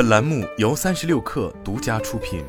本栏目由三十六氪独家出品。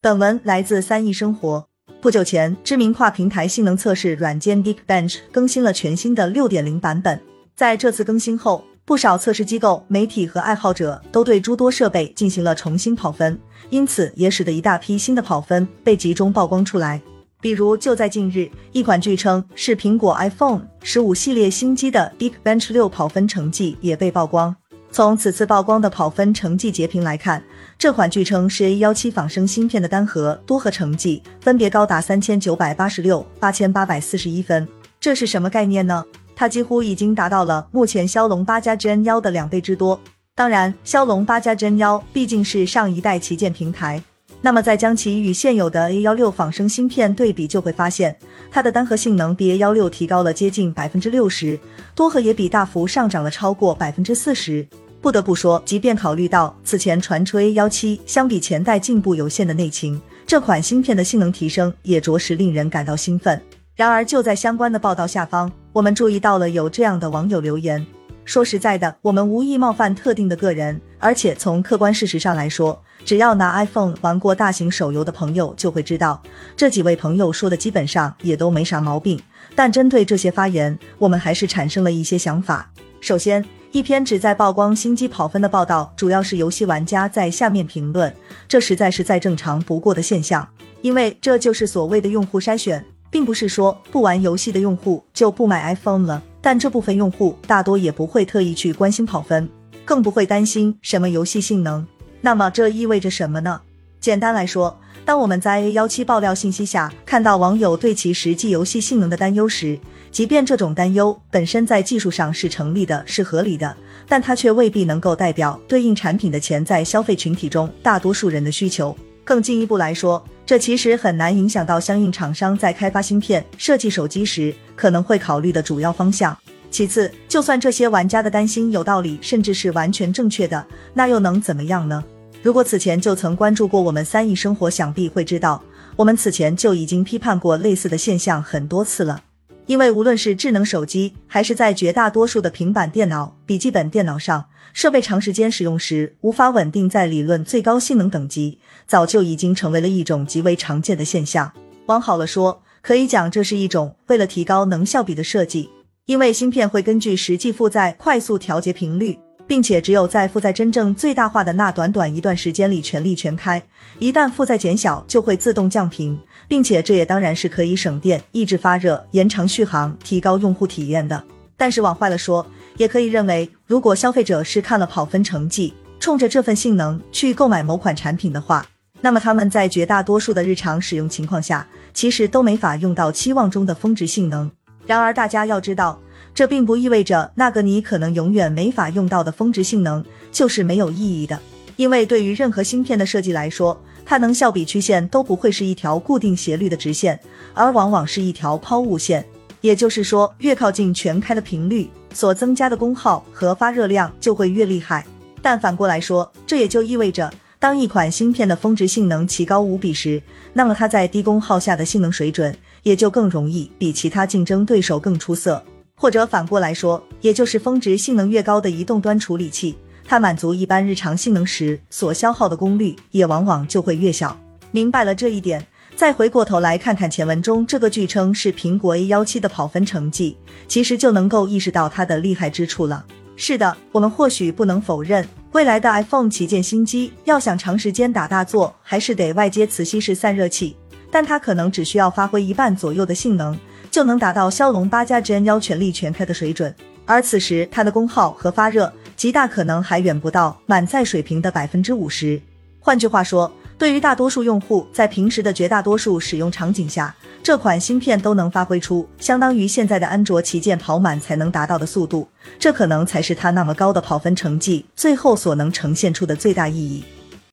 本文来自三亿生活。不久前，知名跨平台性能测试软件 Geekbench 更新了全新的六点零版本。在这次更新后，不少测试机构、媒体和爱好者都对诸多设备进行了重新跑分，因此也使得一大批新的跑分被集中曝光出来。比如，就在近日，一款据称是苹果 iPhone 十五系列新机的 Deep Bench 六跑分成绩也被曝光。从此次曝光的跑分成绩截屏来看，这款据称是 A 幺七仿生芯片的单核、多核成绩分别高达三千九百八十六、八千八百四十一分。这是什么概念呢？它几乎已经达到了目前骁龙八加 Gen 幺的两倍之多。当然，骁龙八加 Gen 幺毕竟是上一代旗舰平台。那么，再将其与现有的 A 幺六仿生芯片对比，就会发现它的单核性能比 A 幺六提高了接近百分之六十，多核也比大幅上涨了超过百分之四十。不得不说，即便考虑到此前传出 A 幺七相比前代进步有限的内情，这款芯片的性能提升也着实令人感到兴奋。然而，就在相关的报道下方，我们注意到了有这样的网友留言。说实在的，我们无意冒犯特定的个人，而且从客观事实上来说，只要拿 iPhone 玩过大型手游的朋友就会知道，这几位朋友说的基本上也都没啥毛病。但针对这些发言，我们还是产生了一些想法。首先，一篇旨在曝光新机跑分的报道，主要是游戏玩家在下面评论，这实在是再正常不过的现象，因为这就是所谓的用户筛选，并不是说不玩游戏的用户就不买 iPhone 了。但这部分用户大多也不会特意去关心跑分，更不会担心什么游戏性能。那么这意味着什么呢？简单来说，当我们在 A 幺七爆料信息下看到网友对其实际游戏性能的担忧时，即便这种担忧本身在技术上是成立的、是合理的，但它却未必能够代表对应产品的潜在消费群体中大多数人的需求。更进一步来说，这其实很难影响到相应厂商在开发芯片、设计手机时可能会考虑的主要方向。其次，就算这些玩家的担心有道理，甚至是完全正确的，那又能怎么样呢？如果此前就曾关注过我们三亿生活，想必会知道，我们此前就已经批判过类似的现象很多次了。因为无论是智能手机，还是在绝大多数的平板电脑、笔记本电脑上，设备长时间使用时无法稳定在理论最高性能等级，早就已经成为了一种极为常见的现象。往好了说，可以讲这是一种为了提高能效比的设计，因为芯片会根据实际负载快速调节频率。并且只有在负载真正最大化的那短短一段时间里全力全开，一旦负载减小就会自动降频，并且这也当然是可以省电、抑制发热、延长续航、提高用户体验的。但是往坏了说，也可以认为，如果消费者是看了跑分成绩，冲着这份性能去购买某款产品的话，那么他们在绝大多数的日常使用情况下，其实都没法用到期望中的峰值性能。然而大家要知道。这并不意味着那个你可能永远没法用到的峰值性能就是没有意义的，因为对于任何芯片的设计来说，它能效比曲线都不会是一条固定斜率的直线，而往往是一条抛物线。也就是说，越靠近全开的频率，所增加的功耗和发热量就会越厉害。但反过来说，这也就意味着，当一款芯片的峰值性能奇高无比时，那么它在低功耗下的性能水准也就更容易比其他竞争对手更出色。或者反过来说，也就是峰值性能越高的移动端处理器，它满足一般日常性能时所消耗的功率也往往就会越小。明白了这一点，再回过头来看看前文中这个据称是苹果 A 幺七的跑分成绩，其实就能够意识到它的厉害之处了。是的，我们或许不能否认，未来的 iPhone 旗舰新机要想长时间打大作，还是得外接磁吸式散热器，但它可能只需要发挥一半左右的性能。就能达到骁龙八加 Gen 幺全力全开的水准，而此时它的功耗和发热极大可能还远不到满载水平的百分之五十。换句话说，对于大多数用户，在平时的绝大多数使用场景下，这款芯片都能发挥出相当于现在的安卓旗舰跑满才能达到的速度，这可能才是它那么高的跑分成绩最后所能呈现出的最大意义。